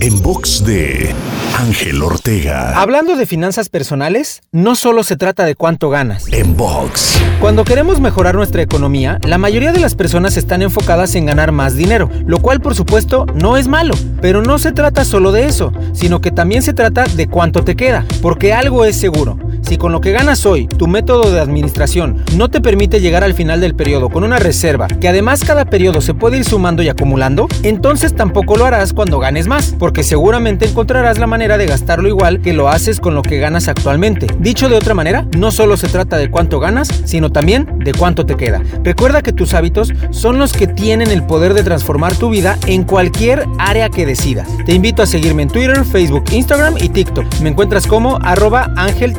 En box de Ángel Ortega. Hablando de finanzas personales, no solo se trata de cuánto ganas. En box. Cuando queremos mejorar nuestra economía, la mayoría de las personas están enfocadas en ganar más dinero, lo cual por supuesto no es malo. Pero no se trata solo de eso, sino que también se trata de cuánto te queda, porque algo es seguro. Si con lo que ganas hoy, tu método de administración no te permite llegar al final del periodo con una reserva, que además cada periodo se puede ir sumando y acumulando, entonces tampoco lo harás cuando ganes más, porque seguramente encontrarás la manera de gastarlo igual que lo haces con lo que ganas actualmente. Dicho de otra manera, no solo se trata de cuánto ganas, sino también de cuánto te queda. Recuerda que tus hábitos son los que tienen el poder de transformar tu vida en cualquier área que decidas. Te invito a seguirme en Twitter, Facebook, Instagram y TikTok. Me encuentras como arroba Ángel